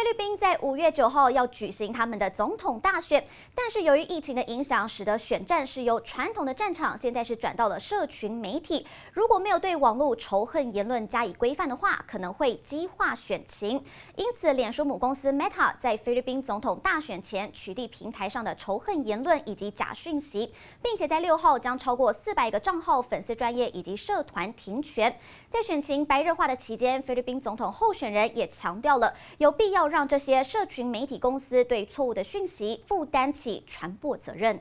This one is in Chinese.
菲律宾在五月九号要举行他们的总统大选，但是由于疫情的影响，使得选战是由传统的战场，现在是转到了社群媒体。如果没有对网络仇恨言论加以规范的话，可能会激化选情。因此，脸书母公司 Meta 在菲律宾总统大选前取缔平台上的仇恨言论以及假讯息，并且在六号将超过四百个账号、粉丝专业以及社团停权。在选情白热化的期间，菲律宾总统候选人也强调了有必。要让这些社群媒体公司对错误的讯息负担起传播责任。